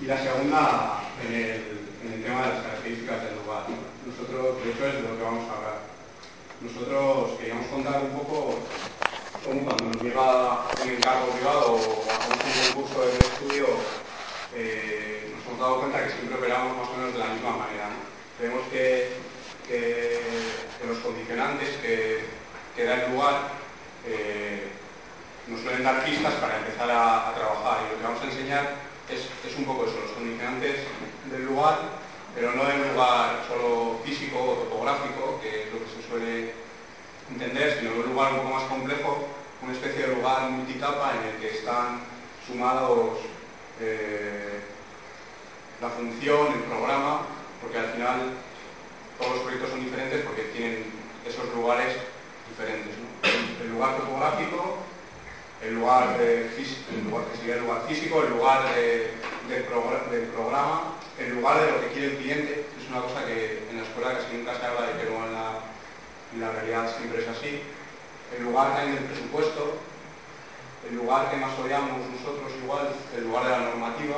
y la segunda, en el, tema de las características del lugar. Nosotros, de hecho, es de lo que vamos a hablar. Nosotros queríamos contar un poco cómo cuando nos llega un encargo privado o hacemos un concurso de estudio, eh, nos hemos dado cuenta que siempre operamos más o menos de la misma manera. ¿no? Creemos que, que, los condicionantes que, que da el lugar eh, nos suelen dar pistas para empezar a, trabajar y lo que vamos a enseñar es, un poco eso, los condicionantes del lugar, pero no del lugar solo físico o topográfico, que es lo que se suele entender, sino un lugar un poco más complejo, una especie de lugar multitapa en el que están sumados eh, la función, el programa, porque al final todos los proyectos son diferentes porque tienen esos lugares diferentes. El lugar topográfico el lugar, de, lugar que sería el lugar físico, el lugar del, programa, el lugar de lo que quiere el cliente. Es una cosa que en la escuela casi nunca se habla y que luego en la, la realidad siempre es así. El lugar también del presupuesto, el lugar que más odiamos nosotros igual, el lugar de la normativa.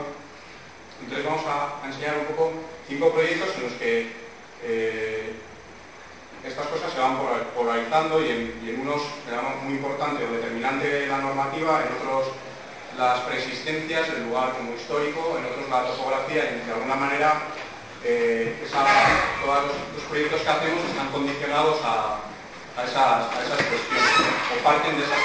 Entonces vamos a, enseñar un poco cinco proyectos en los que eh, estas cosas se van polarizando y en, y en unos, digamos, muy importante o determinante la normativa, en otros las preexistencias, el lugar como histórico, en otros la topografía y de alguna manera eh, todos los, proyectos que hacemos están condicionados a, a, esas, a esas, cuestiones o parten de esas,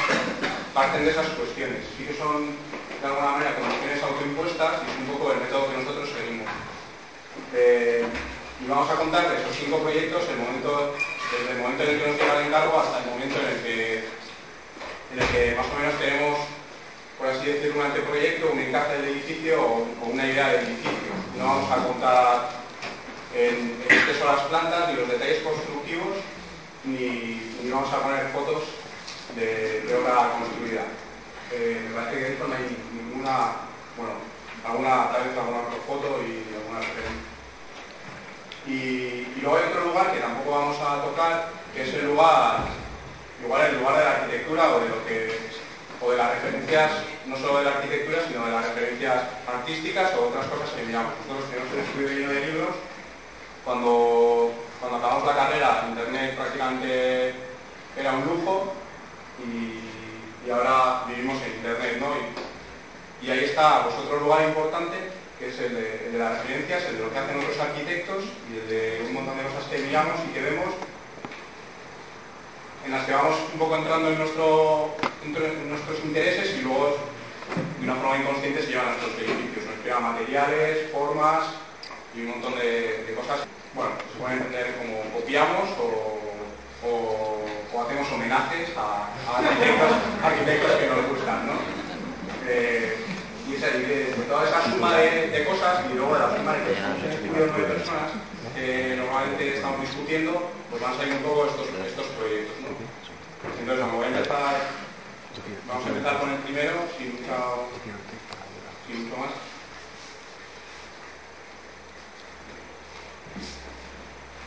parten de esas cuestiones. Sí que son de alguna manera condiciones autoimpuestas y es un poco el método que nosotros seguimos. Eh, y vamos a contar de esos cinco proyectos el momento desde el momento en el que nos llega el encargo hasta el momento en el que, en el que más o menos tenemos, por así decirlo, un anteproyecto, un encaje del edificio o, una idea del edificio. No vamos a contar en, qué son las plantas ni los detalles constructivos, ni, ni vamos a poner fotos de, obra construida. Eh, me parece que de esto no hay ninguna, bueno, alguna, tal vez alguna foto y alguna referencia. Y, luego hay otro lugar que tampoco vamos a tocar, que es el lugar, lugar, el lugar de la arquitectura o de lo que o de las referencias, no solo de la arquitectura, sino de las referencias artísticas o otras cosas que miramos. Nosotros tenemos un estudio lleno de libros. Cuando, cuando acabamos la carrera, Internet prácticamente era un lujo y, ahora vivimos en Internet, ¿no? Y, y ahí está pues, otro lugar importante que es el de, las residencias, el de lo que hacen otros arquitectos y el de un montón de cosas que miramos y que vemos, en las que vamos un poco entrando en, nuestros intereses y luego de una forma inconsciente se llevan a nuestros edificios, nos llevan materiales, formas y un montón de, cosas. Bueno, se pueden entender como copiamos o, hacemos homenajes a, arquitectos, arquitectos, que nos gustan, ¿no? Eh, y esa, de todas esas personas que eh, normalmente estamos discutiendo, pues van a salir un poco estos, estos proyectos. Entonces, vamos, a empezar, vamos a empezar con el primero, sin mucho, sin mucho más.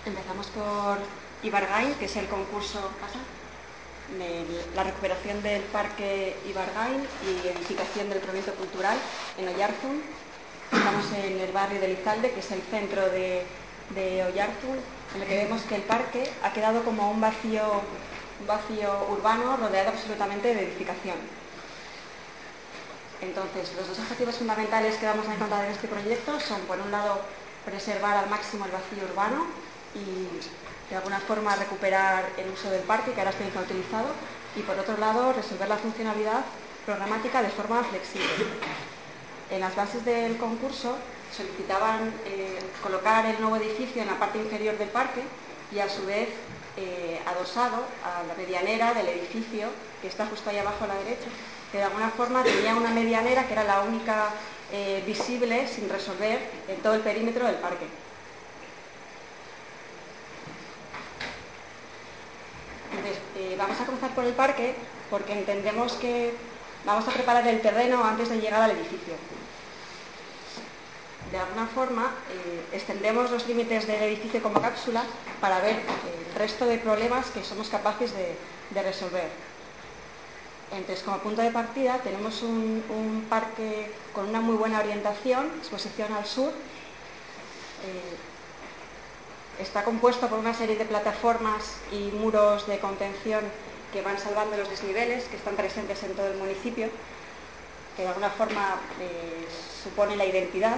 Empezamos por Ibargain, que es el concurso ¿pasa? la recuperación del parque Ibargain y edificación del proyecto cultural en Oyarzun, Estamos en el barrio de Lizalde, que es el centro de, de en el que vemos que el parque ha quedado como un vacío, un vacío urbano rodeado absolutamente de edificación. Entonces, los dos objetivos fundamentales que vamos a encontrar en este proyecto son, por un lado, preservar al máximo el vacío urbano y de alguna forma recuperar el uso del parque que ahora está infrautilizado y por otro lado resolver la funcionalidad programática de forma flexible. En las bases del concurso solicitaban eh, colocar el nuevo edificio en la parte inferior del parque y a su vez eh, adosado a la medianera del edificio que está justo ahí abajo a la derecha, que de alguna forma tenía una medianera que era la única eh, visible sin resolver en todo el perímetro del parque. Entonces, vamos a cruzar por el parque porque entendemos que vamos a preparar el terreno antes de llegar al edificio. De alguna forma, eh, extendemos los límites del edificio como cápsula para ver el resto de problemas que somos capaces de, resolver. Entonces, como punto de partida, tenemos un, un, parque con una muy buena orientación, exposición al sur. Eh, Está compuesto por una serie de plataformas y muros de contención que van salvando los desniveles que están presentes en todo el municipio, que de alguna forma eh, supone la identidad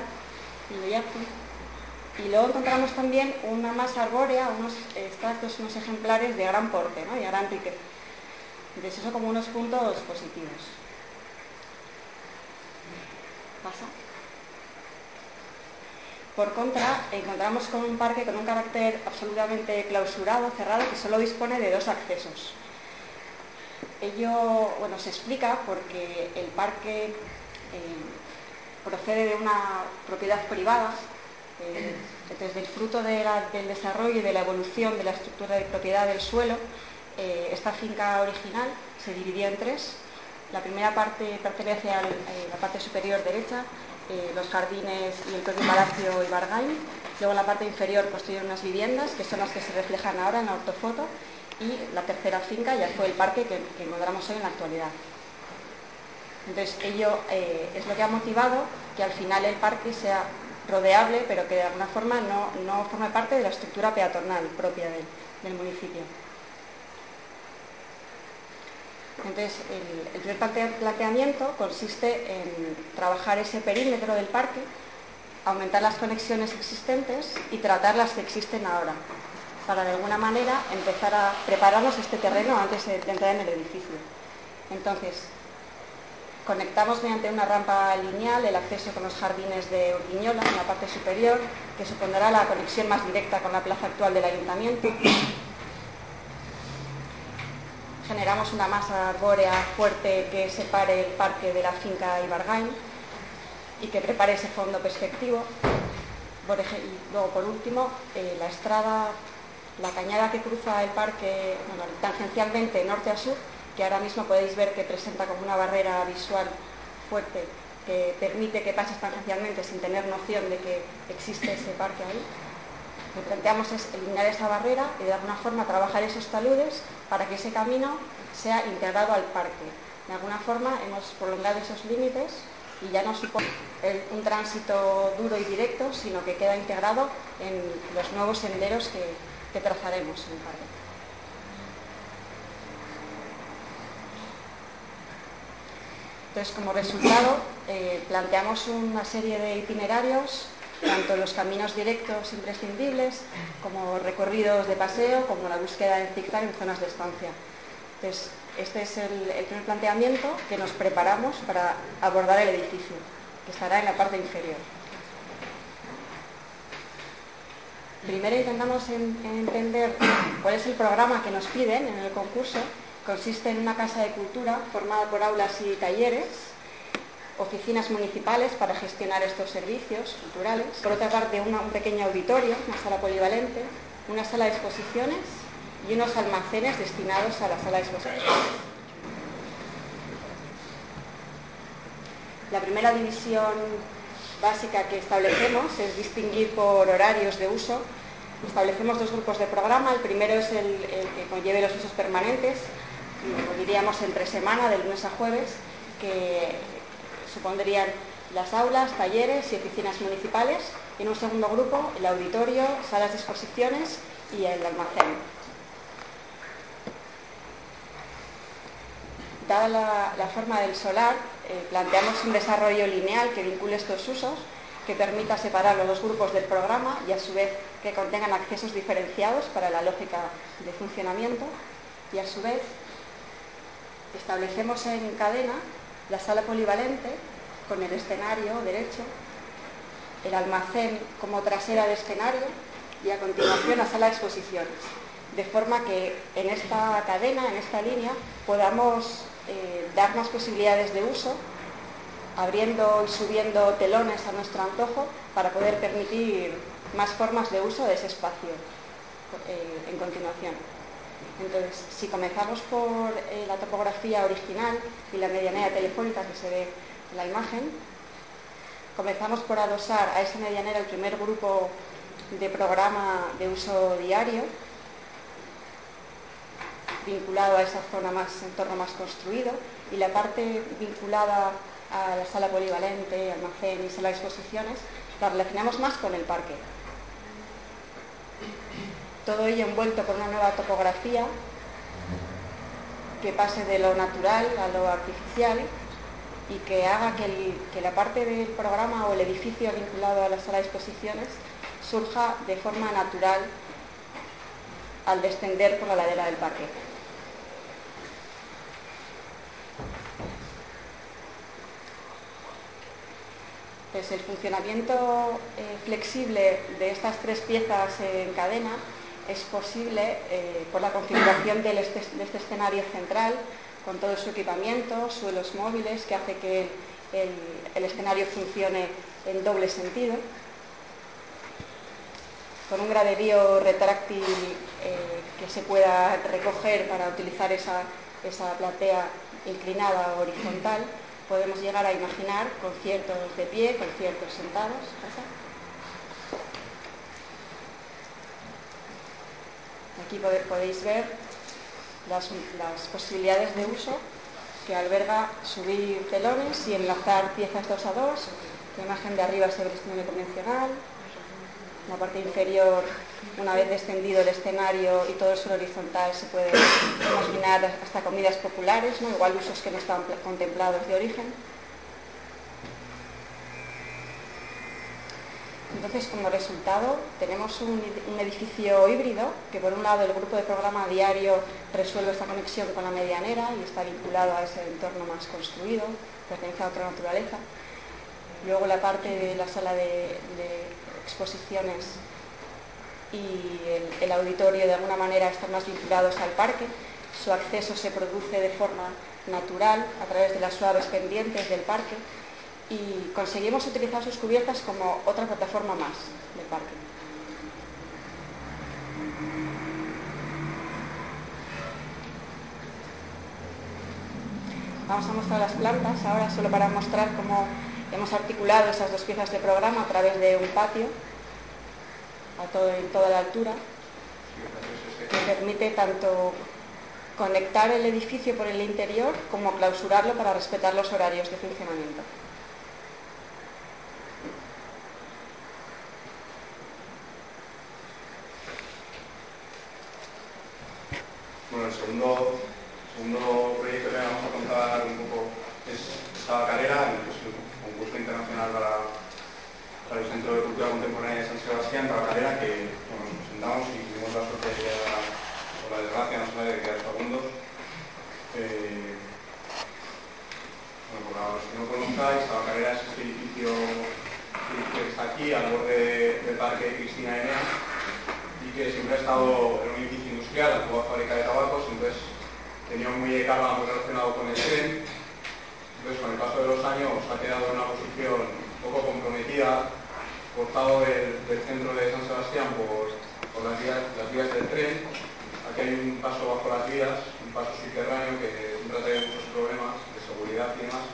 y luego encontramos también una masa arbórea, unos extractos, unos ejemplares de gran porte ¿no? y gran riqueza. Entonces eso como unos puntos positivos. ¿Pasa? Por contra, encontramos con un parque con un carácter absolutamente clausurado, cerrado, que solo dispone de dos accesos. Ello bueno, se explica porque el parque eh, procede de una propiedad privada, eh, desde el fruto del desarrollo y de la evolución de la estructura de propiedad del suelo, eh, esta finca original se dividía en tres. La primera parte pertenece a eh, la parte superior derecha, eh, los jardines y el propio palacio Ibargain. Luego en la parte inferior construyeron unas viviendas, que son las que se reflejan ahora en la ortofoto. Y la tercera finca ya fue el parque que, que hoy en la actualidad. Entonces, ello eh, es lo que ha motivado que al final el parque sea rodeable, pero que de alguna forma no, no forme parte de la estructura peatonal propia del, municipio. Entonces, el, el, primer planteamiento consiste en trabajar ese perímetro del parque, aumentar las conexiones existentes y tratar las que existen ahora, para de alguna manera empezar a prepararnos este terreno antes de, de entrar en el edificio. Entonces, conectamos mediante una rampa lineal el acceso con los jardines de Urquiñola en la parte superior, que supondrá la conexión más directa con la plaza actual del ayuntamiento generamos una masa arbórea fuerte que separe el parque de la finca Ibargain y que prepare ese fondo perspectivo. Y luego, por último, eh, la estrada, la cañada que cruza el parque bueno, tangencialmente norte a sur, que ahora mismo podéis ver que presenta como una barrera visual fuerte que permite que pases tangencialmente sin tener noción de que existe ese parque ahí. Lo que planteamos es eliminar esa barrera y de alguna forma trabajar esos taludes para que ese camino sea integrado al parque. De alguna forma hemos prolongado esos límites y ya no supone un tránsito duro y directo, sino que queda integrado en los nuevos senderos que, que trazaremos en el parque. Entonces, como resultado, eh, planteamos una serie de itinerarios tanto los caminos directos imprescindibles como recorridos de paseo, como la búsqueda en zigzag en zonas de estancia. Entonces, este es el, primer planteamiento que nos preparamos para abordar el edificio, que estará en la parte inferior. Primero intentamos en, en entender cuál es el programa que nos piden en el concurso. Consiste en una casa de cultura formada por aulas y talleres oficinas municipales para gestionar estos servicios culturales. Por otra parte, un pequeño auditorio, una sala polivalente, una sala de exposiciones y unos almacenes destinados a la sala de exposiciones. La primera división básica que establecemos es distinguir por horarios de uso. Establecemos dos grupos de programa. El primero es el, que conlleve los usos permanentes, diríamos entre semana, de lunes a jueves, que supondrían las aulas, talleres y oficinas municipales. Y en un segundo grupo, el auditorio, salas de exposiciones y el almacén. Dada la, forma del solar, eh, planteamos un desarrollo lineal que vincule estos usos, que permita separar los dos grupos del programa y a su vez que contengan accesos diferenciados para la lógica de funcionamiento y a su vez establecemos en cadena la sala polivalente con el escenario derecho, el almacén como trasera de escenario y a continuación la sala de exposiciones. De forma que en esta cadena, en esta línea, podamos eh, dar más posibilidades de uso, abriendo y subiendo telones a nuestro antojo para poder permitir más formas de uso de ese espacio eh, en continuación. Entonces, si comenzamos por eh, la topografía original y la medianera telefónica que se ve en la imagen, comenzamos por adosar a esa medianera el primer grupo de programa de uso diario, vinculado a esa zona más, entorno más construido, y la parte vinculada a la sala polivalente, almacén y sala de exposiciones, la relacionamos más con el parque todo ello envuelto por una nueva topografía que pase de lo natural a lo artificial y que haga que, la parte del programa o el edificio vinculado a la sala de exposiciones surja de forma natural al descender por la ladera del parque. Pues el funcionamiento eh, flexible de estas tres piezas en cadena es posible eh, por la configuración este, de este, escenario central, con todo su equipamiento, suelos móviles, que hace que el, escenario funcione en doble sentido, con un graderío retráctil eh, que se pueda recoger para utilizar esa, esa platea inclinada o horizontal, podemos llegar a imaginar conciertos de pie, conciertos sentados. Aquí podéis ver las, posibilidades de uso que alberga subir telones y enlazar piezas 2 a 2. La imagen de arriba es el escenario convencional. La parte inferior, una vez descendido el escenario y todo el suelo horizontal, se puede imaginar hasta comidas populares, ¿no? igual usos que no estaban contemplados de origen. Entonces, como resultado, tenemos un, edificio híbrido que, por un lado, el grupo de programa diario resuelve esta conexión con la medianera y está vinculado a ese entorno más construido, pertenece a otra naturaleza. Luego, la parte de la sala de, exposiciones y el, auditorio, de alguna manera, están más vinculados al parque. Su acceso se produce de forma natural a través de las suaves pendientes del parque y conseguimos utilizar sus cubiertas como otra plataforma más del parque. Vamos a mostrar las plantas ahora solo para mostrar cómo hemos articulado esas dos piezas de programa a través de un patio a todo, en toda la altura que permite tanto conectar el edificio por el interior como clausurarlo para respetar los horarios de funcionamiento. Bueno, el segundo, segundo proyecto que vamos a contar un poco es esta carrera, el, concurso internacional para, el Centro de Cultura Contemporánea de San Sebastián, para carrera que nos presentamos y tuvimos la suerte de llegar, o la desgracia, no sé, de quedar segundos. Eh, bueno, para los que no conozcáis, la es este edificio que está aquí, al borde del Parque Cristina Enea, que siempre ha estado en un edificio industrial, la antigua fábrica de tabacos, entonces tenía un muelle de carga muy relacionado con el tren Entonces, con el paso de los años ha quedado en una posición un poco comprometida, cortado del, centro de San Sebastián por, las, vías, las vías del tren. Aquí hay un paso bajo las vías, un paso subterráneo que siempre trae muchos problemas de seguridad y demás,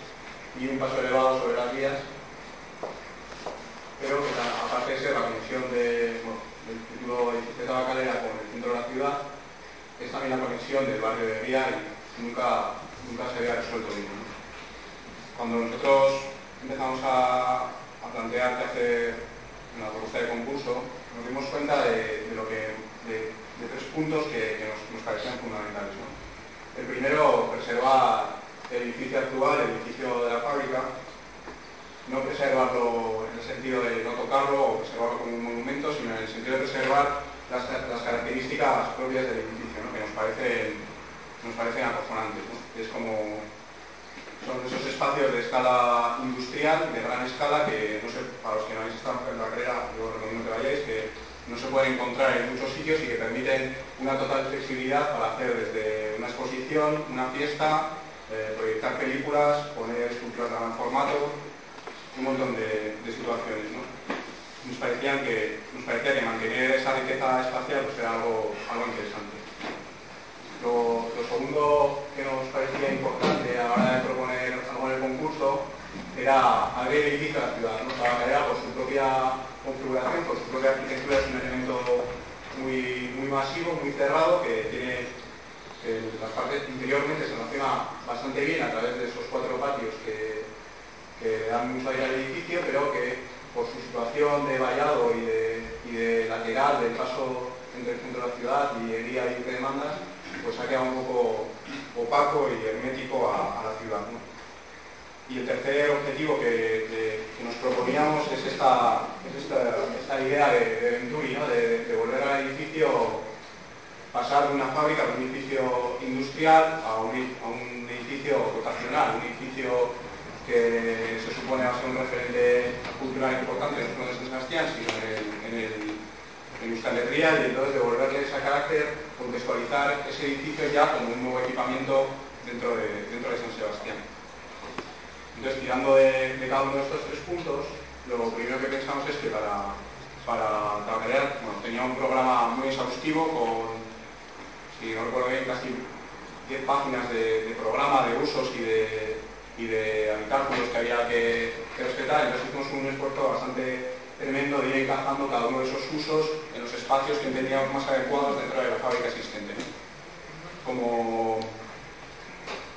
y un paso elevado sobre las vías pero que aparte de ser la conexión de, el centro de la ciudad, es también la conexión del barrio de Vía y nunca, nunca se había resuelto bien. Cuando nosotros empezamos a, plantear qué hacer en la propuesta de concurso, nos dimos cuenta de, lo que, de, tres puntos que, nos, parecían fundamentales. El primero, preservar el edificio actual, el edificio de la fábrica, no preservarlo en el sentido de no tocarlo o preservarlo como un monumento, sino en el sentido de preservar las, características propias del edificio, que nos parecen, nos parecen acojonantes. Es como son esos espacios de escala industrial, de gran escala, que no sé, para los que no habéis estado en la carrera, yo os recomiendo que vayáis, que no se pueden encontrar en muchos sitios y que permiten una total flexibilidad para hacer desde una exposición, una fiesta, eh, proyectar películas, poner esculturas de gran formato, un montón de, situaciones. ¿no? Nos, parecían que, nos parecía que mantener esa riqueza espacial pues, era algo, algo interesante. Lo, segundo que nos parecía importante a la hora de proponer algo en el concurso era edificio a la ciudad. ¿no? Tabacalera, por su propia configuración, por su propia arquitectura, es un elemento muy, muy masivo, muy cerrado, que tiene las partes interiormente se relaciona bastante bien a través de esos cuatro patios que, que dan mucho aire al edificio, pero que por su situación de vallado y de, lateral del paso entre el centro de la ciudad y el día y de demandas, pues ha quedado un poco opaco y hermético a, la ciudad. Y el tercer objetivo que, nos proponíamos es esta, idea de, de Venturi, de, volver al edificio, pasar de una fábrica a un edificio industrial a un, edificio dotacional, un edificio que se supone va a ser un referente cultural importante solo en San Sebastián, sino en el, en Euskal Herria, y entonces devolverle ese carácter, contextualizar ese edificio ya como un nuevo equipamiento dentro de, dentro de San Sebastián. Entonces, tirando de, cada uno de estos tres puntos, lo primero que pensamos es que para, para bueno, tenía un programa muy exhaustivo con, si no recuerdo bien, casi 10 páginas de, de programa, de usos y de, y de habitáculos que había que, respetar. Entonces hicimos un esfuerzo bastante tremendo de ir encajando cada uno de esos usos en los espacios que entendíamos más adecuados dentro de la fábrica existente. Como,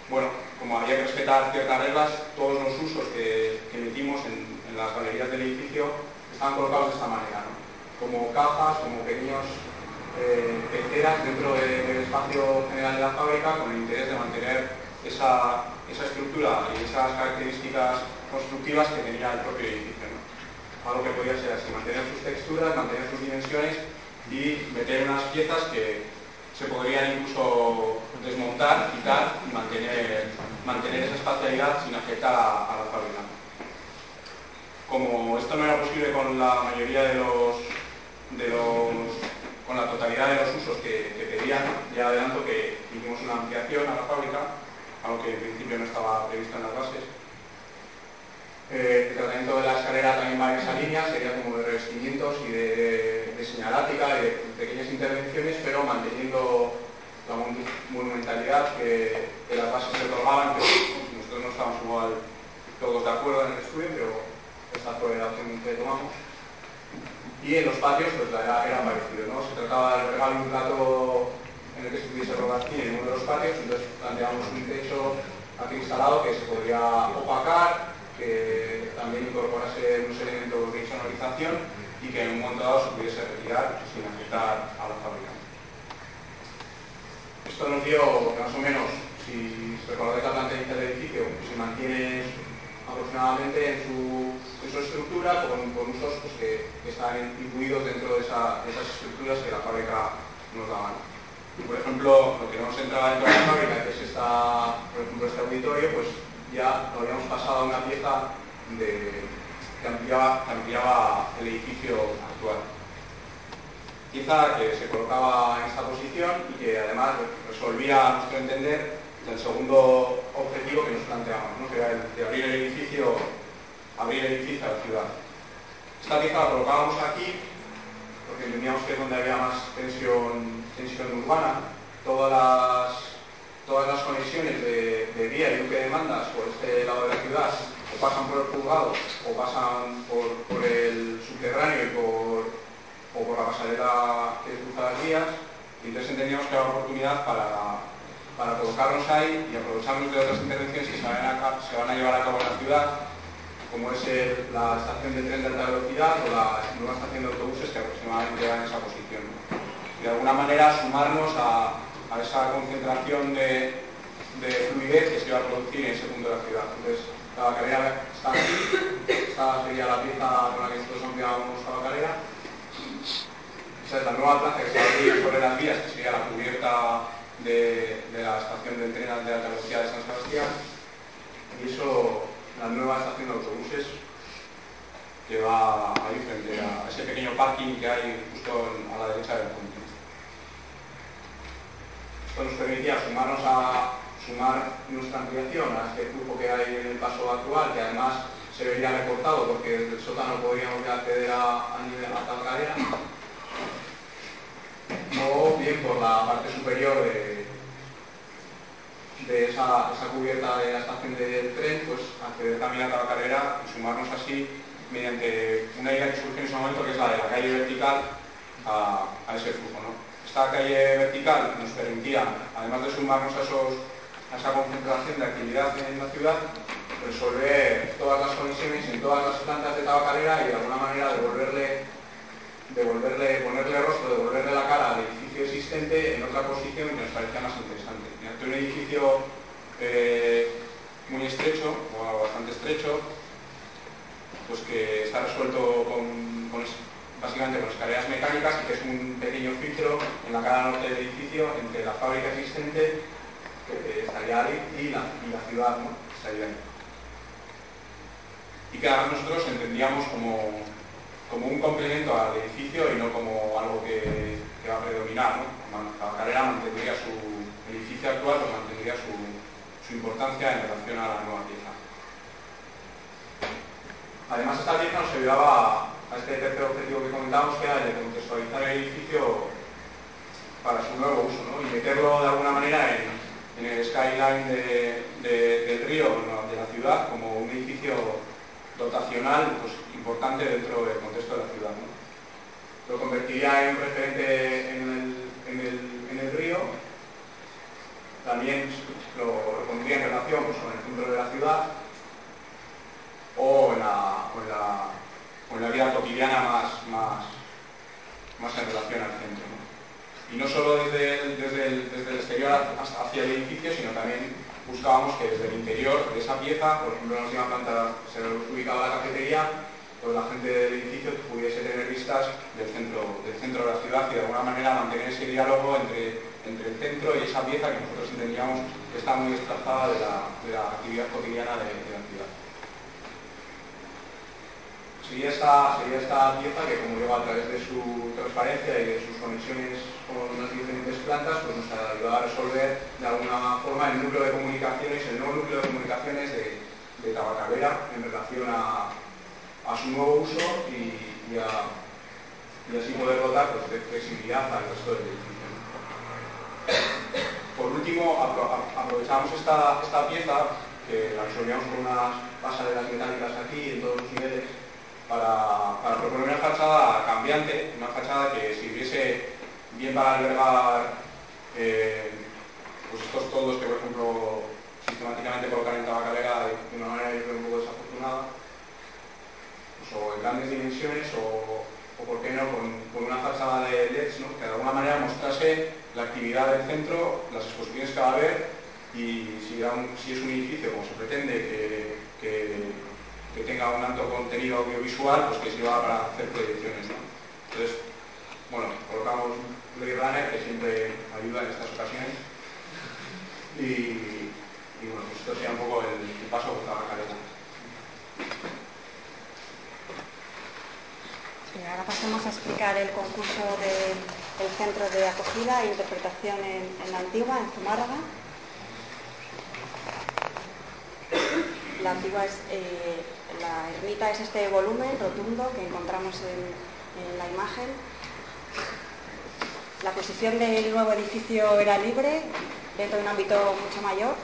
bueno, como había que respetar ciertas reglas, todos los usos que, que metimos en, las galerías del edificio estaban colocados de esta manera, como cajas, como pequeños eh, dentro del espacio general de la fábrica con el interés de mantener esa, estructura y esas características constructivas que tenía el propio edificio. Algo que podía ser así, mantener sus texturas, mantener sus dimensiones y meter unas piezas que se podrían incluso desmontar, quitar y mantener, mantener esa espacialidad sin afectar a, la fábrica. Como esto no era posible con la mayoría de los, de los con la totalidad de los usos que, que pedían, ya adelanto que hicimos una ampliación a la fábrica algo que en principio no estaba previsto en las bases. Eh, el tratamiento de la escalera también va en esa línea, sería como de revestimientos y de, señalática y de pequeñas intervenciones, pero manteniendo la monumentalidad que, las bases se otorgaban, que nosotros no estábamos igual todos de acuerdo en el estudio, pero esta fue la opción que tomamos. Y en los patios pues era, era parecido, ¿no? Se trataba de regalar un plato en el que se pudiese rodar cine en uno de los patios, entonces planteamos un techo aquí instalado que se podría opacar, que también incorporase unos elementos de insonorización y que en un momento dado se pudiese retirar sin afectar a la fábrica. Esto nos dio más o menos, si recordáis la planta inicial del edificio, se mantiene aproximadamente en su, estructura con, usos pues, que, están incluidos dentro de, esas estructuras que la fábrica nos daban por ejemplo, lo que no se entraba dentro de la fábrica, que es este auditorio, pues ya lo habíamos pasado a una pieza que, ampliaba, el edificio actual. Pieza que se colocaba en esta posición y que además resolvía, a nuestro entender, del segundo objetivo que nos planteamos, que era el de abrir el edificio, abrir el edificio a la ciudad. Esta pieza la colocábamos aquí porque entendíamos que es donde había más tensión, tensión urbana. Todas las, todas las conexiones de, vía y duque de mandas por este lado de la ciudad o pasan por el juzgado o pasan por, el subterráneo y por, o por la pasarela que cruza las vías. Y entonces entendíamos que era una oportunidad para, para colocarnos ahí y aprovecharnos de otras intervenciones que se van a, se van a llevar a cabo en la ciudad como es la estación de tren de alta velocidad o la nueva estación de autobuses que aproximadamente va en esa posición. De alguna manera sumarnos a, esa concentración de, fluidez que se va a producir en ese punto de la ciudad. Entonces, la carrera está aquí, esta sería la pieza con la que nosotros ampliábamos la carrera. Esa es la nueva plaza que se va a abrir sobre las vías, que sería la cubierta de, de la estación de tren de alta velocidad de San Sebastián. Y eso la nueva estación de autobuses que va ahí frente a ese pequeño parking que hay justo a la derecha del puente. Esto nos permitía sumarnos a sumar nuestra ampliación a este flujo que hay en el paso actual, que además se vería recortado porque desde el sótano podríamos acceder a, a, nivel, a Talcarera, o bien por la parte superior de, esa, cubierta de la estación del tren, pues acceder también a carrera y sumarnos así mediante una idea que surge en ese momento, que es la de la calle vertical a, ese flujo. Esta calle vertical nos permitía, además de sumarnos a, esa concentración de actividad en la ciudad, resolver todas las conexiones en todas las plantas de tabacalera y de alguna manera devolverle, devolverle ponerle rostro, devolverle la cara al edificio existente en otra posición que nos parecía más interesante. Un edificio eh, muy estrecho, o bastante estrecho, pues que está resuelto con, básicamente con escaleras mecánicas y que es un pequeño filtro en la cara norte del edificio entre la fábrica existente, que estaría ahí, y la, ciudad, ¿no? estaría ahí. Y que nosotros entendíamos como, como un complemento al edificio y no como algo que, que va a predominar. ¿no? La carrera mantendría su, edificio actual pues, mantendría su, importancia en relación a la nueva pieza. Además, esta pieza nos ayudaba a, este tercer objetivo que comentábamos, que era el de contextualizar el edificio para su nuevo uso y meterlo de alguna manera en, el skyline del río, de la ciudad, como un edificio dotacional pues, importante dentro del contexto de la ciudad. Lo convertiría en un referente en el río también lo, pondría en relación pues, con el centro de la ciudad o en la, vida cotidiana más, más, más en relación al centro. Y no solo desde el, desde, el, exterior hacia el edificio, sino también buscábamos que desde el interior de esa pieza, por ejemplo en la última planta se ubicaba la cafetería, pues la gente del edificio pudiese tener vistas del centro, del centro de la ciudad y de alguna manera mantener ese diálogo entre entre el centro y esa pieza que nosotros entendíamos que está muy desplazada de la, actividad cotidiana de, la ciudad. Sería esta, sería esta pieza que, como digo, a través de su transparencia y de sus conexiones con las diferentes plantas, pues nos ayudado a resolver de alguna forma el núcleo de comunicaciones, el nuevo núcleo de comunicaciones de, de Tabacalera en relación a, su nuevo uso y, así poder dotar pues, de flexibilidad al resto del edificio. Por último, aprovechamos esta, pieza, que la resolvíamos con unas pasarelas metálicas aquí en todos los niveles, para, proponer una fachada cambiante, una fachada que sirviese bien para albergar eh, pues estos toldos que, por ejemplo, sistemáticamente colocan en tabacalera de una manera un poco desafortunada, pues, o en grandes dimensiones, o, por qué no, con, una fachada de LEDs, que de alguna manera mostrase la actividad del centro, las exposiciones que va a haber y si, es un edificio como se pretende que, tenga un alto contenido audiovisual, pues que sirva para hacer proyecciones. Entonces, bueno, colocamos Blade Runner que siempre ayuda en estas ocasiones y, bueno, pues esto sea un poco el, paso por la careta. ahora pasemos a explicar el concurso del Centro de Acogida e Interpretación en, la Antigua, en Zumárraga. la antigua es, eh, la ermita es este volumen rotundo que encontramos en, la imagen. La posición del nuevo edificio era libre, dentro de un ámbito mucho mayor,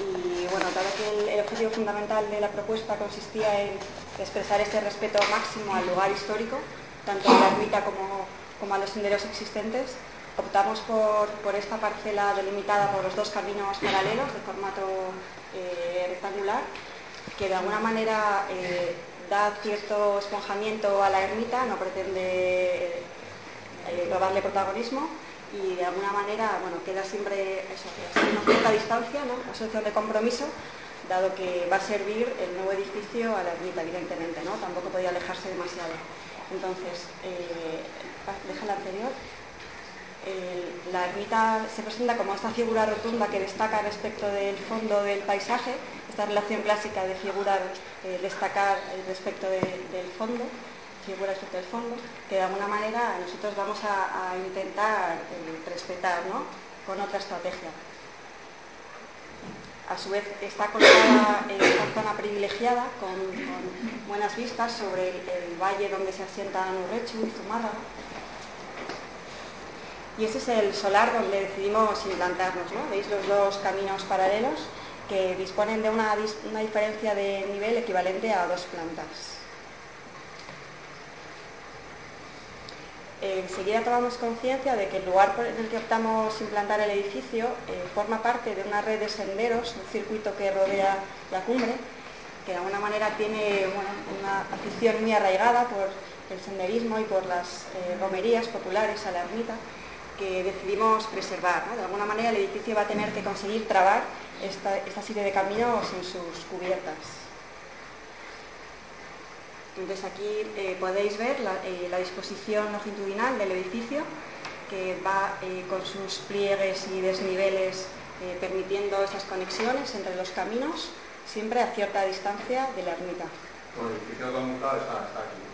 y bueno, tal vez el, objetivo fundamental de la propuesta consistía en expresar este respeto máximo al lugar histórico, tanto a la ermita como, como a los senderos existentes, optamos por, esta parcela delimitada por los dos caminos paralelos de formato eh, rectangular, que de alguna manera eh, da cierto esponjamiento a la ermita, no pretende eh, robarle protagonismo y de alguna manera bueno, queda siempre eso, una cierta distancia, ¿no? una solución de compromiso, dado que va a servir el nuevo edificio a la ermita, evidentemente, ¿no? tampoco podía alejarse demasiado. Entonces, deja la anterior la ermita se presenta como esta figura rotunda que destaca respecto del fondo del paisaje, esta relación clásica de figurar, eh, destacar respecto del fondo, figura respecto del fondo, que de alguna manera nosotros vamos a, intentar eh, respetar con otra estrategia. A su vez está colocada en una zona privilegiada con, buenas vistas sobre el, valle donde se asienta Nurrechu y Zumárraga y ese es el solar donde decidimos implantarnos. ¿no? Veis los dos caminos paralelos que disponen de una, diferencia de nivel equivalente a dos plantas. Enseguida tomamos conciencia de que el lugar en el que optamos implantar el edificio eh, forma parte de una red de senderos, un circuito que rodea la cumbre, que de alguna manera tiene una afición muy arraigada por el senderismo y por las eh, romerías populares a la ermita que decidimos preservar. De alguna manera el edificio va a tener que conseguir trabar esta, serie de caminos en sus cubiertas. Entonces aquí eh, podéis ver eh, la, disposición longitudinal del edificio que va eh, con sus pliegues y desniveles permitiendo esas conexiones entre los caminos, siempre a cierta distancia de la ermita. el edificio está, aquí.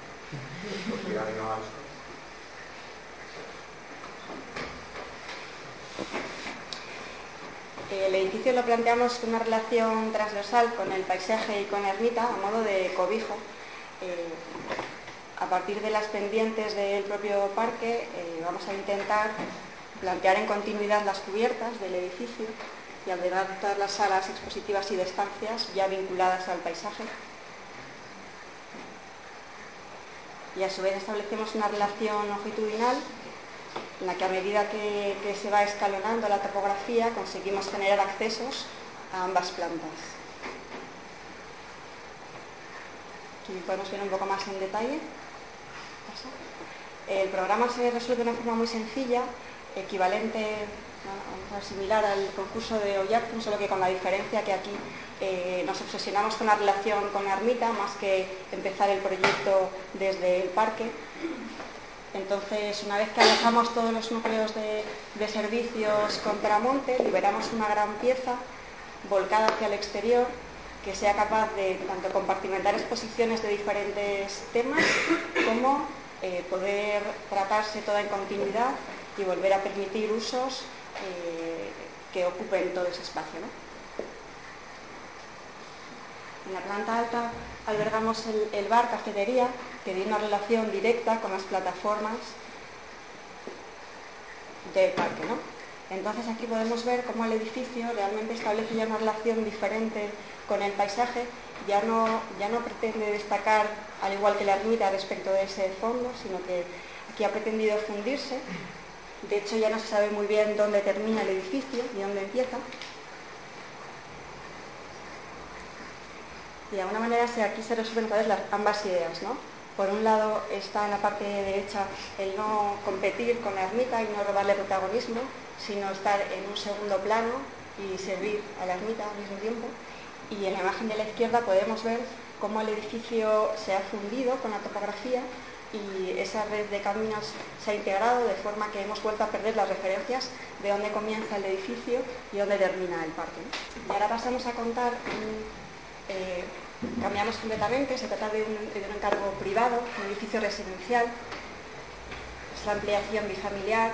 El edificio lo planteamos con una relación transversal con el paisaje y con la ermita a modo de cobijo. Eh, a partir de las pendientes del propio parque eh, vamos a intentar plantear en continuidad las cubiertas del edificio y albergar todas las salas expositivas y de estancias ya vinculadas al paisaje. Y a su vez establecemos una relación longitudinal en la que a medida que, se va escalonando la topografía conseguimos generar accesos a ambas plantas. Aquí podemos ver un poco más en detalle. El programa se resuelve de una forma muy sencilla, equivalente, similar al concurso de Oyarzun, solo que con la diferencia que aquí eh, nos obsesionamos con la relación con la ermita, más que empezar el proyecto desde el parque. Entonces, una vez que alejamos todos los núcleos de, servicios contra monte, liberamos una gran pieza volcada hacia el exterior que sea capaz de tanto compartimentar exposiciones de diferentes temas como eh, poder tratarse toda en continuidad y volver a permitir usos eh, que ocupen todo ese espacio. En la planta alta albergamos el, bar cafetería que tiene una relación directa con las plataformas del parque. Entonces aquí podemos ver cómo el edificio realmente establece ya una relación diferente con el paisaje, ya no, ya no pretende destacar, al igual que la ermita, respecto de ese fondo, sino que aquí ha pretendido fundirse. De hecho ya no se sabe muy bien dónde termina el edificio y dónde empieza, y de alguna manera aquí se resuelven las, ambas ideas. ¿no? Por un lado está en la parte derecha el no competir con la ermita y no robarle protagonismo, sino estar en un segundo plano y servir a la ermita al mismo tiempo. Y en la imagen de la izquierda podemos ver cómo el edificio se ha fundido con la topografía y esa red de caminos se ha integrado de forma que hemos vuelto a perder las referencias de dónde comienza el edificio y dónde termina el parque. Y ahora pasamos a contar eh, cambiamos completamente, se trata de un, encargo privado, un edificio residencial, es la ampliación bifamiliar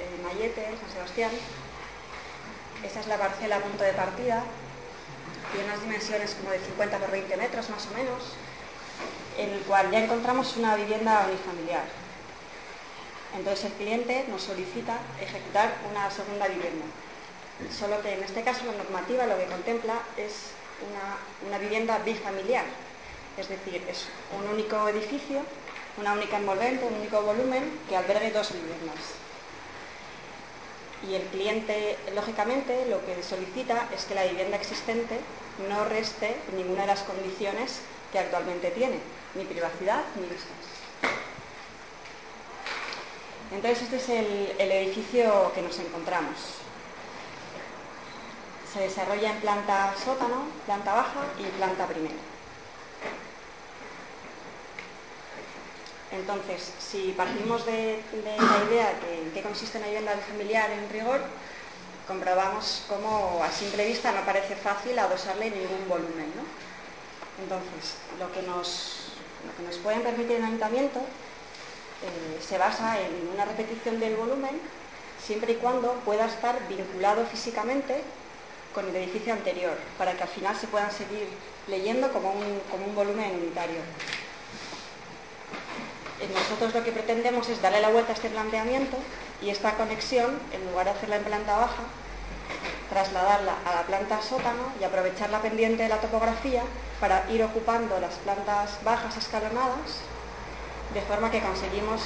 en Mayete, en San Sebastián. Esa es la parcela punto de partida. tiene unas dimensiones como de 50 por 20 metros más o menos, en el cual ya encontramos una vivienda unifamiliar. Entonces el cliente nos solicita ejecutar una segunda vivienda. Solo que en este caso la normativa lo que contempla es una, vivienda bifamiliar, es decir, es un único edificio, una única envolvente, un único volumen que albergue dos viviendas. Y el cliente, lógicamente, lo que solicita es que la vivienda existente no reste ninguna de las condiciones que actualmente tiene, ni privacidad ni vistas. Entonces este es el, edificio que nos encontramos. Se desarrolla en planta sótano, planta baja y planta primera. Entonces, si partimos de, la idea de en qué consiste una vivienda familiar en rigor, comprobamos cómo a simple vista no parece fácil adosarle ningún volumen. Entonces, lo que, nos, lo que nos pueden permitir el ayuntamiento eh, se basa en una repetición del volumen siempre y cuando pueda estar vinculado físicamente con el edificio anterior, para que al final se puedan seguir leyendo como un, volumen unitario. Eh, nosotros lo que pretendemos es darle la vuelta a este planteamiento y esta conexión, en lugar de hacerla en planta baja, trasladarla a la planta sótano y aprovechar la pendiente de la topografía para ir ocupando las plantas bajas escalonadas de forma que conseguimos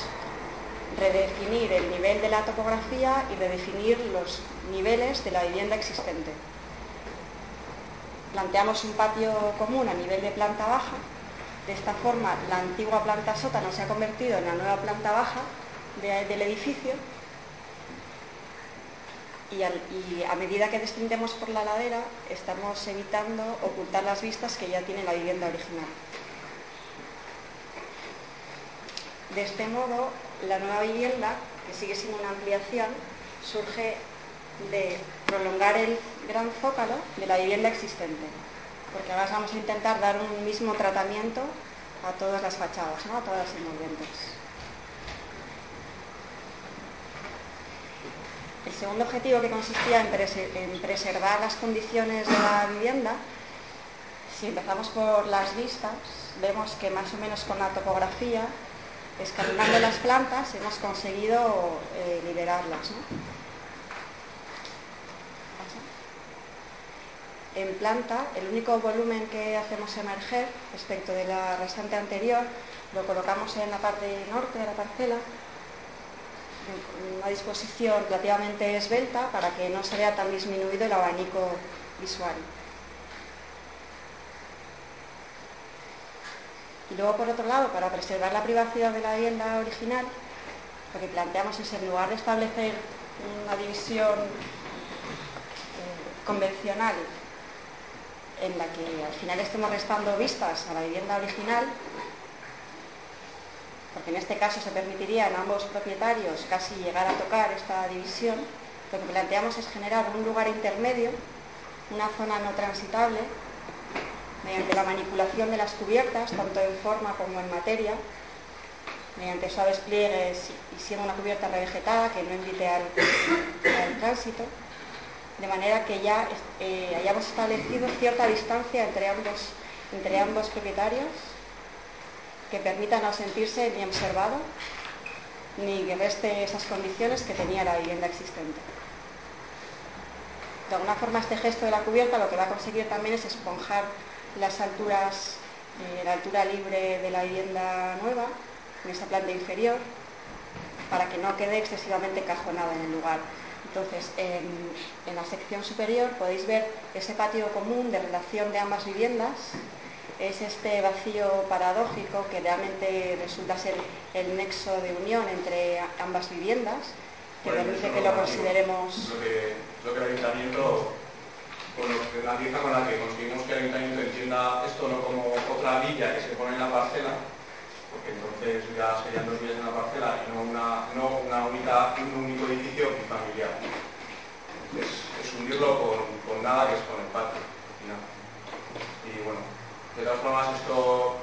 redefinir el nivel de la topografía y redefinir los niveles de la vivienda existente. Planteamos un patio común a nivel de planta baja, de esta forma la antigua planta sótano se ha convertido en la nueva planta baja del edificio y, y, a medida que descendemos por la ladera estamos evitando ocultar las vistas que ya tiene la vivienda original. De este modo, la nueva vivienda, que sigue siendo una ampliación, surge de prolongar el gran zócalo de la vivienda existente, porque ahora vamos a intentar dar un mismo tratamiento a todas las fachadas, ¿no? a todas las envolventes. El segundo objetivo que consistía en, preservar las condiciones de la vivienda, si empezamos por las vistas, vemos que más o menos con la topografía escalonando las plantas hemos conseguido eh, liberarlas. En planta, el único volumen que hacemos emerger respecto de la restante anterior lo colocamos en la parte norte de la parcela, en una disposición relativamente esbelta para que no se vea tan disminuido el abanico visual. Y luego, por otro lado, para preservar la privacidad de la vivienda original, lo que planteamos es, en lugar de establecer una división eh, convencional en la que al final estemos restando vistas a la vivienda original, porque en este caso se permitiría a ambos propietarios casi llegar a tocar esta división, lo que planteamos es generar un lugar intermedio, una zona no transitable, mediante la manipulación de las cubiertas, tanto en forma como en materia, mediante suaves pliegues y siendo una cubierta revegetada que no invite al, tránsito, de manera que ya eh, hayamos establecido cierta distancia entre ambos, entre ambos propietarios que permita no sentirse ni observado ni que reste esas condiciones que tenía la vivienda existente. De alguna forma este gesto de la cubierta lo que va a conseguir también es esponjar las alturas, eh, la altura libre de la vivienda nueva, en esa planta inferior, para que no quede excesivamente cajonada en el lugar. Entonces, en, la sección superior podéis ver ese patio común de relación de ambas viviendas. Es este vacío paradójico que realmente resulta ser el nexo de unión entre ambas viviendas, que permite que lo consideremos... Lo que, lo que el ayuntamiento con la pieza con la que conseguimos que el ayuntamiento entienda esto no como otra villa que se pone en la parcela, porque entonces ya serían dos villas en la parcela y no, una, no una única, un único edificio familiar. Es, es hundirlo con, con, nada que es con el patio, al final. Y bueno, de todas formas esto,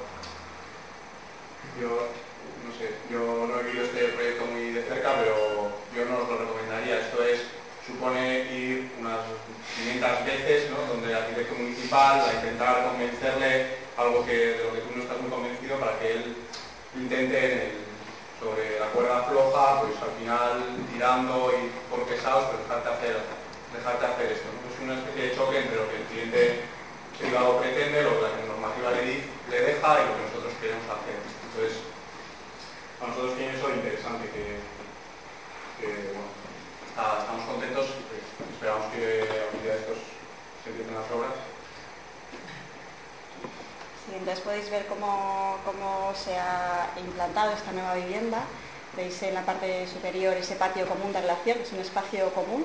yo no sé, yo no he vivido este proyecto muy de cerca, pero yo no os lo recomendaría. Esto es, supone ir unas 500 veces, ¿no? donde el arquitecto municipal a intentar convencerle algo que, de lo que tú no estás muy convencido para que él intente sobre la cuerda floja, pues al final tirando y por pesados, pues dejarte hacer, dejarte hacer esto. Es una especie de choque entre lo que el cliente privado pretende, lo que la normativa le, le deja y lo que nosotros queremos hacer. Entonces, a nosotros tiene eso interesante que, estamos contentos, esperamos que algún día de estos se empiecen las obras. Entonces podéis ver cómo, cómo se ha implantado esta nueva vivienda. Veis en la parte superior ese patio común de relación, es un espacio común,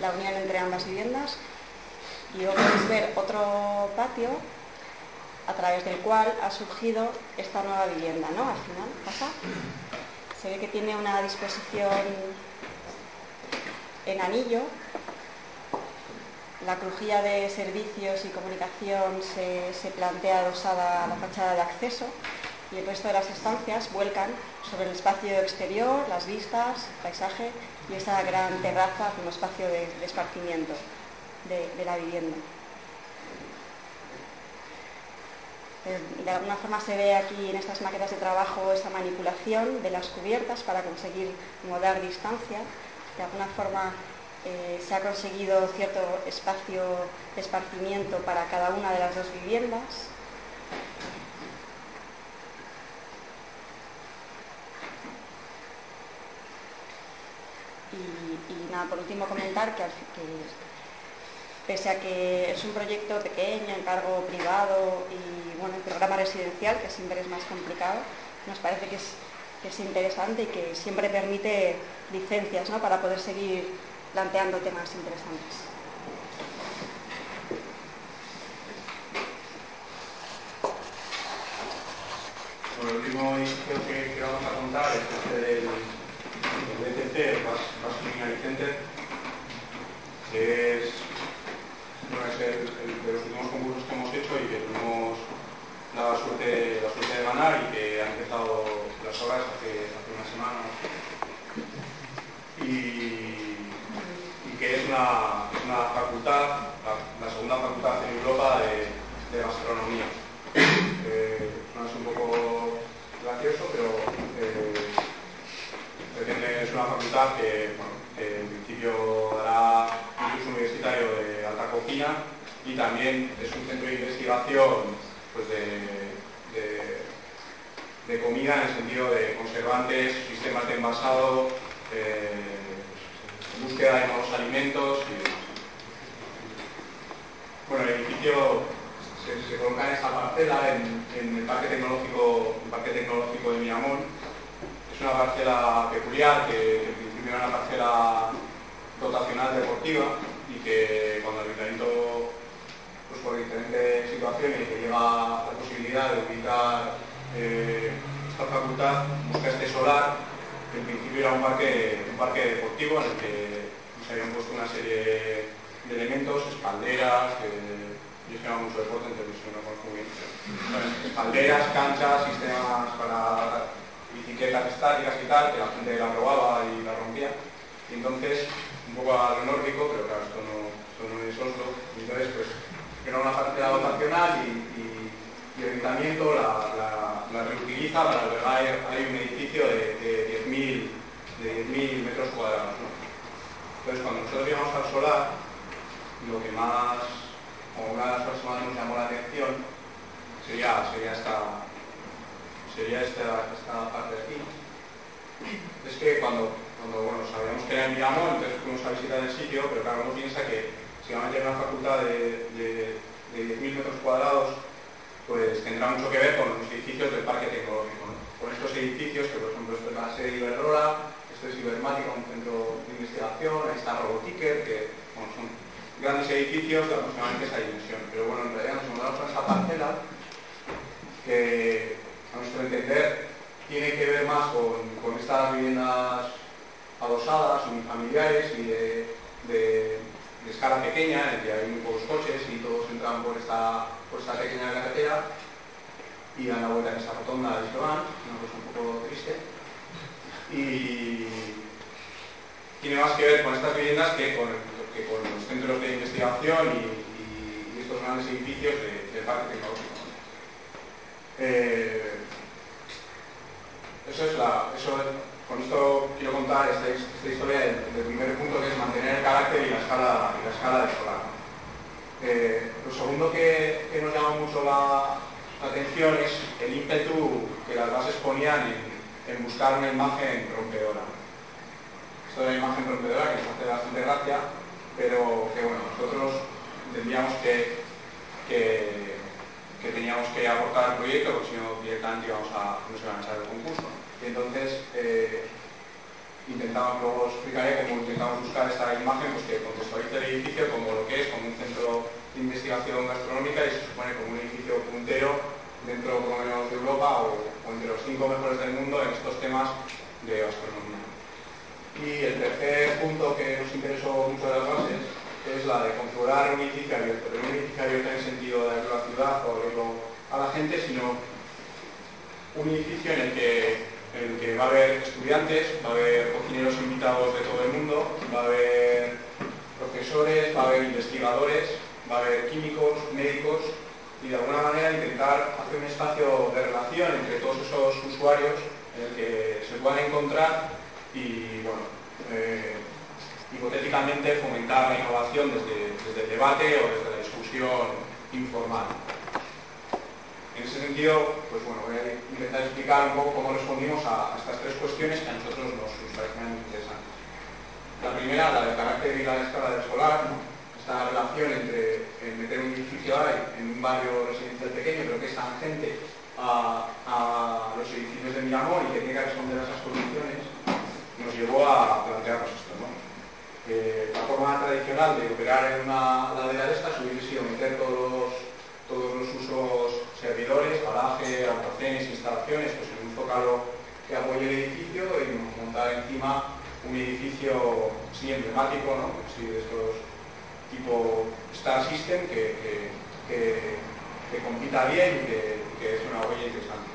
la unión entre ambas viviendas. Y luego podéis ver otro patio a través del cual ha surgido esta nueva vivienda, ¿no? Al final, pasa. Se ve que tiene una disposición en anillo. La crujía de servicios y comunicación se, plantea adosada a la fachada de acceso y el resto de las estancias vuelcan sobre el espacio exterior, las vistas, paisaje y esa gran terraza como espacio de, esparcimiento de la vivienda. de alguna forma se ve aquí en estas maquetas de trabajo esa manipulación de las cubiertas para conseguir dar distancia. De alguna forma eh, se ha conseguido cierto espacio de esparcimiento para cada una de las dos viviendas. Y, nada, por último comentar que, que pese a que es un proyecto pequeño, encargo privado y bueno, el programa residencial, que siempre es más complicado, nos parece que es, es interesante y que siempre permite licencias ¿no? para poder seguir planteando temas interesantes. Bueno, el último inicio que, vamos a contar es este del, BTC, el Basque Center, que es es el, de los últimos concursos que hemos hecho y que tuvimos la suerte, la suerte de ganar y que ha empezado las obras hace, hace una semana. Es una, facultad, la, segunda facultad en Europa de, de gastronomía. Eh, es un poco gracioso, pero eh, es una facultad que, que en principio dará un curso universitario de y también es un centro de investigación pues, de, comida en el sentido de conservantes, sistemas de envasado, eh, búsqueda de nuevos alimentos. Bueno, el edificio se, coloca en esta parcela, en, el Parque Tecnológico, Parque Tecnológico de Miramón. Es una parcela peculiar que, en principio era una parcela dotacional deportiva y que cuando el ayuntamiento, pues por diferentes situaciones, que llega la posibilidad de ubicar eh, esta facultad, busca este solar, en principio era un parque, un parque deportivo en el que se habían puesto una serie de elementos, espalderas, yo que mucho deporte, entonces no conozco espalderas, canchas, sistemas para bicicletas estáticas y tal, que la gente la probaba y la rompía. Y entonces un poco a lo nórdico, pero claro, esto no, es Oslo. Entonces, pues, era una parte dotacional y, y, y el ayuntamiento la, reutiliza para albergar hay un edificio de, 10.000 de metros cuadrados. Entonces, cuando nosotros llegamos al solar, lo que más, o una de las cosas más nos llamó la atención, sería, sería, esta, sería esta, esta parte de aquí. Es que cuando cuando bueno, sabíamos que era en Miramón, entonces fuimos a visitar el sitio, pero claro, uno piensa que si van a tener una facultad de, de, 10.000 metros cuadrados, pues tendrá mucho que ver con los edificios del parque tecnológico. Con estos edificios, que por ejemplo sede de Iberdrola, esto es Ibermática, un centro de investigación, ahí está Roboticker, que son grandes edificios de aproximadamente esa dimensión. Pero bueno, en realidad nos encontramos con esta parcela que a nuestro entender tiene que ver más con, con estas viviendas adosadas, unifamiliares y de, escala pequeña, en que hay muy pocos coches y todos entran por esta, por esta pequeña carretera y dan la vuelta en esa rotonda y se van, una cosa un poco triste. Y, tiene más que ver con estas viviendas que con, los centros de investigación y, estos grandes edificios del parque tecnológico. Eh, eso es la, con esto quiero contar esta, historia del, primer punto que es mantener el carácter y la escala, y la escala de solar. Eh, lo segundo que, nos llama mucho la, atención es el ímpetu que las bases ponían en, buscar una imagen rompedora. Esto de la imagen rompedora que nos hace bastante gracia, pero que bueno, nosotros entendíamos que, que, teníamos que aportar al proyecto porque si no directamente íbamos a, no se iban a echar el concurso. Y entonces eh, luego explicaré cómo intentamos buscar esta imagen pues, que contextualice el edificio como lo que es, como un centro de investigación gastronómica y se supone como un edificio puntero dentro por lo menos de Europa o, entre los cinco mejores del mundo en estos temas de gastronomía. Y el tercer punto que nos interesó mucho de las bases es la de configurar un edificio abierto, pero un edificio abierto en el sentido de abrirlo la ciudad o abrirlo a la gente, sino un edificio en el que en el que va a haber estudiantes, va a haber cocineros invitados de todo el mundo, va a haber profesores, va a haber investigadores, va a haber químicos, médicos y de alguna manera intentar hacer un espacio de relación entre todos esos usuarios en el que se puedan encontrar y, bueno, eh, hipotéticamente fomentar la innovación desde, desde el debate o desde la discusión informal. En ese sentido, pues bueno, voy a intentar explicar un poco cómo respondimos a, estas tres cuestiones que a nosotros nos, parecen muy interesantes. La primera, la del carácter y la escala del solar, esta relación entre meter un edificio ahí en un barrio residencial pequeño, pero que es tangente a, los edificios de Miramón y que tiene que responder a esas condiciones, nos llevó a plantearnos esto. ¿no? la forma tradicional de operar en una ladera de estas hubiese sido meter todos todos los usos servidores, garaje, almacenes, instalaciones, pues en un zócalo que apoye el edificio y montar encima un edificio sí emblemático, ¿no? Sí, de estos tipo Star System que, que, compita bien y que, es una huella interesante.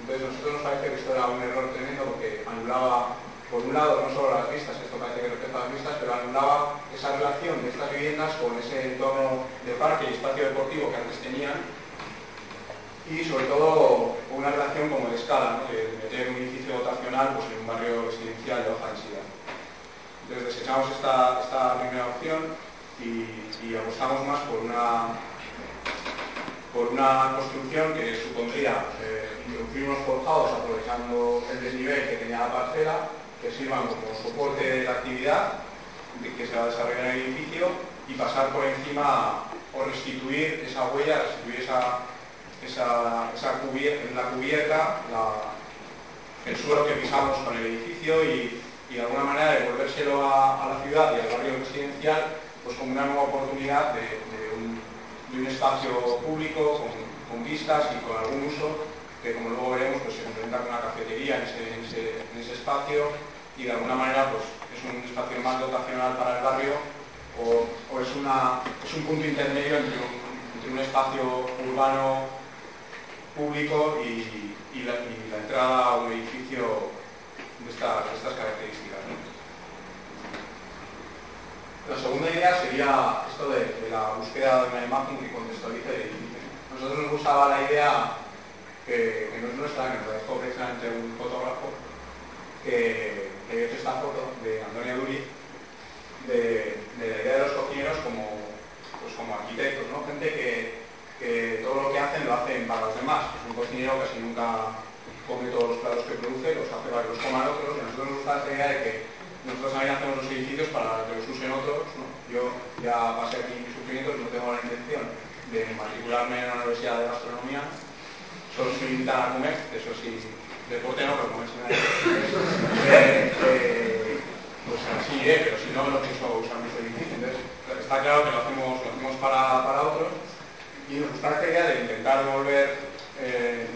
Entonces nosotros nos parece que esto era un error tremendo porque anulaba por un lado, no solo las vistas, esto parece que respecta las vistas, pero anulaba esa relación de estas viviendas con ese entorno de parque y espacio deportivo que antes tenían y sobre todo una relación como de escala, ¿no? de meter un edificio dotacional pues, en un barrio residencial de baja densidad. Entonces desechamos esta, esta primera opción y, apostamos más por una, por una construcción que supondría eh, introducir unos forjados aprovechando el desnivel que tenía la parcela que sirvan como soporte de la actividad que se va a desarrollar en el edificio y pasar por encima o restituir esa huella, restituir esa, esa, cubierta, la cubierta, el suelo que pisamos con el edificio y, de alguna manera devolvérselo a, a, la ciudad y al barrio residencial pues como una nueva oportunidad de, un, espacio público con, vistas y con algún uso que como luego veremos pues se complementa con una cafetería en ese espacio y de alguna manera pues, es un espacio más dotacional para el barrio o, es, un punto intermedio entre un, espacio urbano público y, la, entrada a un edificio de, estas características. La segunda idea sería esto de, la búsqueda de una imagen que contextualice el. A nosotros nos gustaba la idea que, no es nuestra, que nos la precisamente un fotógrafo, que he hecho esta foto de Antonia Duri, de, la idea de los cocineros como, pues como arquitectos, ¿no? gente que, todo lo que hacen lo hacen para los demás. Es un cocinero casi nunca come todos los platos que produce, los hace para que los coman otros, y a nosotros nos gusta esta idea de que nosotros también hacemos los edificios para que los usen otros. Yo ya pasé aquí mis sufrimientos, no tengo la intención de matricularme en la Universidad de Gastronomía, solo soy invitada a comer, eso sí, deporte no, pero como es eh, eh, pues así, eh, pero si no, no pienso usar mucho edificio. Entonces, está claro que lo hacemos, lo hacemos para, para otros y nos gusta esta idea de intentar devolver, eh,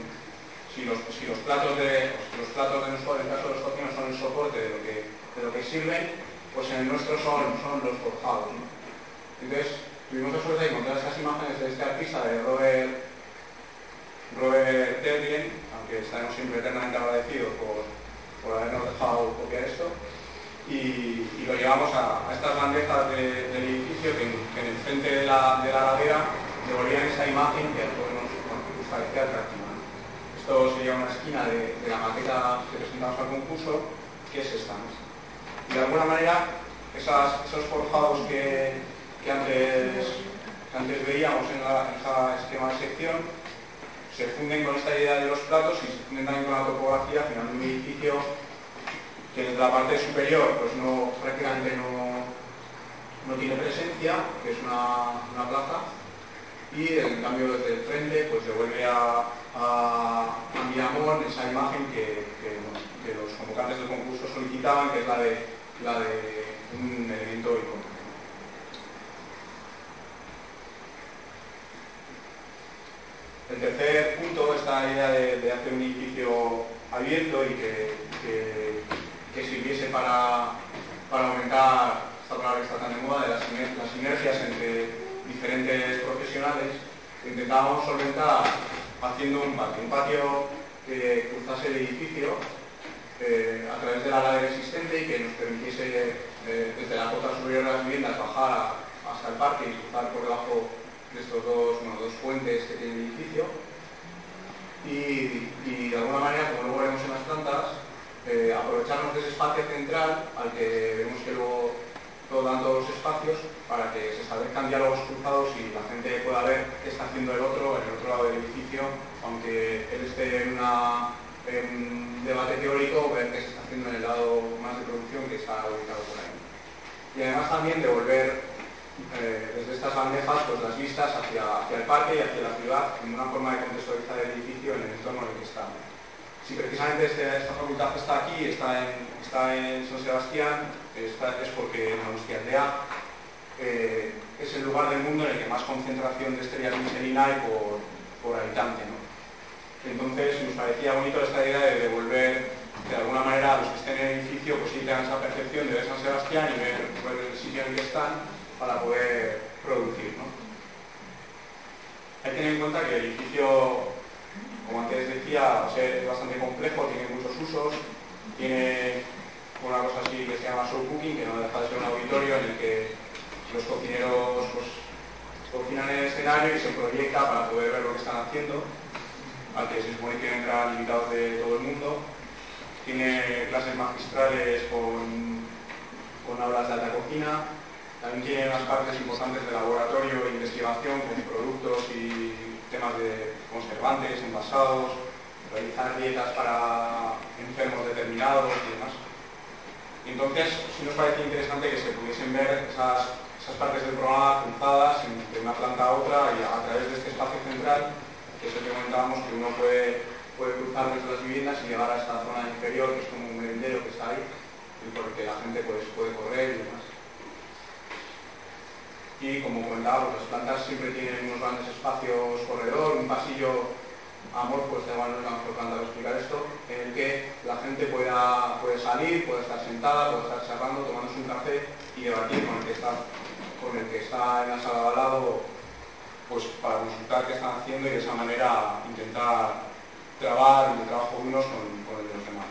si, los, si, los, platos de, los platos de nosotros, en el caso de los cocinos, son el soporte de lo que, de lo que sirven, pues en el nuestro son, son los forjados. Entonces, tuvimos la suerte de encontrar esas imágenes de este artista, de Robert, Robert Terlin, que estaremos siempre eternamente agradecidos por, por habernos dejado copiar esto. y, lo llevamos a, estas bandejas del edificio que, en el frente de la, de la ladera devolvían esa imagen que a todos nos, parecía atractiva. Esto sería una esquina de, la maqueta que presentamos al concurso, que es esta. Y de alguna manera, esos forjados que, antes, veíamos en, la, esa esquema de sección, se funden con esta idea de los platos y se funden también con la topografía, generando un edificio que desde la parte superior pues no, prácticamente no, no tiene presencia, que es una, plaza, y en cambio desde el frente pues devuelve a, a, esa imagen que, los convocantes del concurso solicitaban, que es la de, la de un elemento icónico. El tercer punto, esta idea de, hacer un edificio abierto y que que sirviese para, aumentar, esta palabra que está tan de moda, de las, sinergias entre diferentes profesionales, intentábamos solventar haciendo un patio, un patio que cruzase el edificio eh, a través de la ladera existente y que nos permitiese eh, desde la cota superior de las viviendas bajar hasta el parque y cruzar por debajo de estos dos, dos puentes que tiene el edificio. Y, de alguna manera, como luego veremos en las plantas, eh, aprovecharnos de ese espacio central al que vemos que luego todo dan todos los espacios para que se establezcan diálogos cruzados y la gente pueda ver qué está haciendo el otro en el otro lado del edificio, aunque él esté en, un debate teórico, ver qué se está haciendo en el lado más de producción que está ubicado por ahí. Y además también devolver eh, desde estas bandejas pues, las vistas hacia, hacia el parque y hacia la ciudad como una forma de contextualizar el edificio en el entorno en el que está si precisamente este, esta facultad está aquí, está en, está en San Sebastián, es porque en Aldea eh, es el lugar del mundo en el que más concentración de esterilamicelina hay por, por habitante. Entonces nos parecía bonito esta idea de devolver de alguna manera a los que estén en el edificio pues sí tengan esa percepción de ver San Sebastián y ver, el sitio en que están para poder producir. Hay que tener en cuenta que el edificio como antes decía, es bastante complejo, tiene muchos usos, tiene una cosa así que se llama show cooking, que no deja de ser un auditorio en el que los cocineros pues, cocinan en el escenario y se proyecta para poder ver lo que están haciendo, al que se supone que entran invitados de todo el mundo. Tiene clases magistrales con, con aulas de alta cocina, también tiene unas partes importantes de laboratorio e investigación con productos y temas de conservantes, envasados, realizar dietas para enfermos determinados y demás. entonces sí nos parece interesante que se pudiesen ver esas, partes del programa cruzadas de una planta a otra y a, través de este espacio central, que es el que comentábamos que uno puede, puede cruzar las viviendas y llegar a esta zona inferior, que es como un merendero que está ahí, y por la gente pues, puede correr y demás. Y como comentaba, pues las plantas siempre tienen unos grandes espacios corredor, un pasillo amor, pues igual no es la mejor explicar esto, en el que la gente pueda, puede salir, puede estar sentada, puede estar charlando, tomándose un café y debatir con el que está, con el que está en la sala al lado, pues para consultar qué están haciendo y de esa manera intentar trabar el trabajo de unos con, con el de los demás.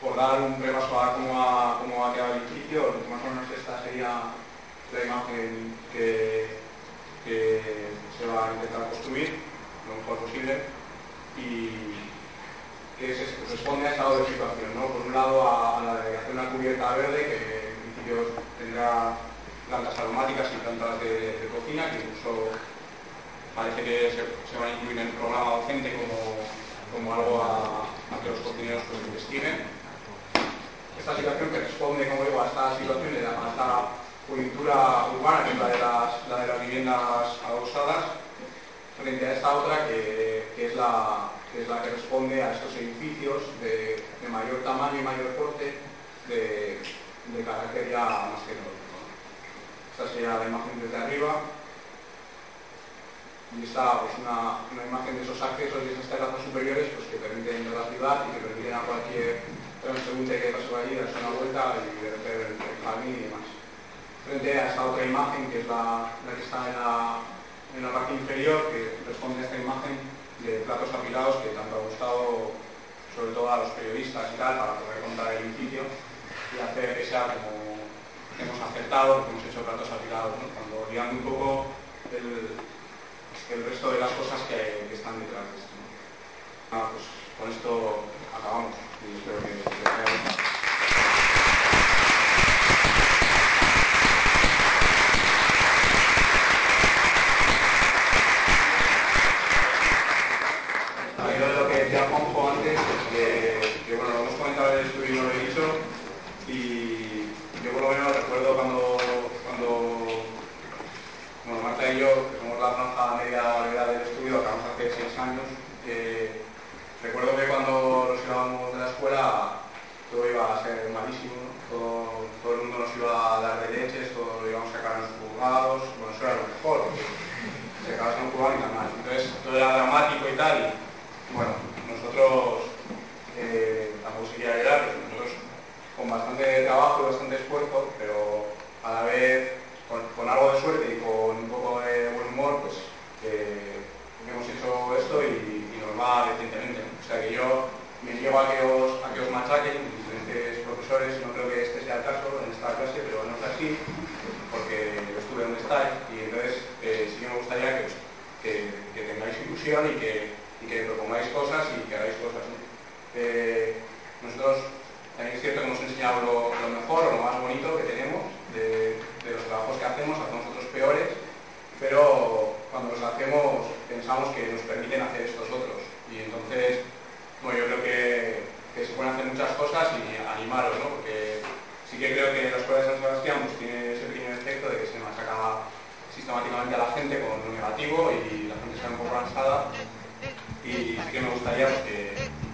Por dar un repaso a cómo ha, cómo ha quedado el edificio, más o menos esta sería la imagen que, se va a intentar construir lo mejor posible y que se responde a esta doble situación. ¿no? Por un lado a, la de hacer una cubierta verde que en principio tendrá plantas aromáticas y plantas de, cocina que incluso parece que se, van a incluir en el programa docente como, algo a, que los cocineros pues, investiguen. Esta situación que responde, como digo, a esta situación de la falta coyuntura urbana, que es la de las, viviendas adosadas, frente a esta otra que, es la, que, responde a estos edificios de, mayor tamaño y mayor porte de, carácter ya más tecnológico. Esta sería la imagen desde arriba. Y esta pues una, una, imagen de esos accesos y esas terrazas superiores pues, que permiten a la ciudad y que permiten a cualquier transeúnte que pase por allí darse una vuelta y ver el, el jardín y demás. Frente a esta otra imagen que es la, que está en la, parte inferior, que responde a esta imagen de platos apilados que tanto ha gustado sobre todo a los periodistas y tal, para poder contar el edificio y hacer que sea como hemos acertado, hemos hecho platos afilados, ¿no? cuando olvidando un poco el, el, resto de las cosas que, están detrás de esto. pues con esto acabamos y espero que les haya gustado. Al hilo de lo que decía Juanjo antes, que, que, bueno, lo hemos comentado en el estudio y no lo he dicho, y yo por lo menos recuerdo cuando, cuando bueno, Y yo, que somos la franja media edad del estudio, acabamos hace seis años, eh, recuerdo que cuando nos íbamos de la escuela todo iba a ser malísimo, todo, todo, el mundo nos iba a dar de leches, todo lo íbamos a sacar en los juzgados, bueno, eso era lo mejor, se acabas en un juzgado y nada más. Entonces todo era dramático y tal, y bueno, nosotros eh, tampoco se quiera llorar, pero nosotros con bastante trabajo y bastante esfuerzo, pero a la vez con, con algo de suerte y con un poco de buen humor, pues eh, hemos hecho esto y, y, nos va recientemente. O sea que yo a que os, a que os machaquen diferentes profesores, no creo que este sea el caso en esta clase, pero no es así, porque yo estuve donde estáis y entonces eh, sí que me gustaría que, que, tengáis ilusión y que, y que propongáis cosas y que hagáis cosas. Eh, nosotros también es cierto que hemos enseñado lo, lo, mejor o lo más bonito que tenemos de, de, los trabajos que hacemos, hacemos otros peores, pero cuando los hacemos pensamos que nos permiten hacer estos otros. Y entonces, bueno, yo creo que, que se pueden hacer muchas cosas y animaros, ¿no? Porque sí que creo que la Escuela de San Sebastián pues, tiene ese pequeño efecto de que se machaca sistemáticamente a la gente con lo negativo y la gente está un poco cansada. Y sí que me gustaría pues, que,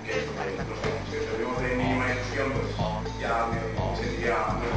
que, que no sé, si servimos de mínima ilusión, pues ya me, sentiría muy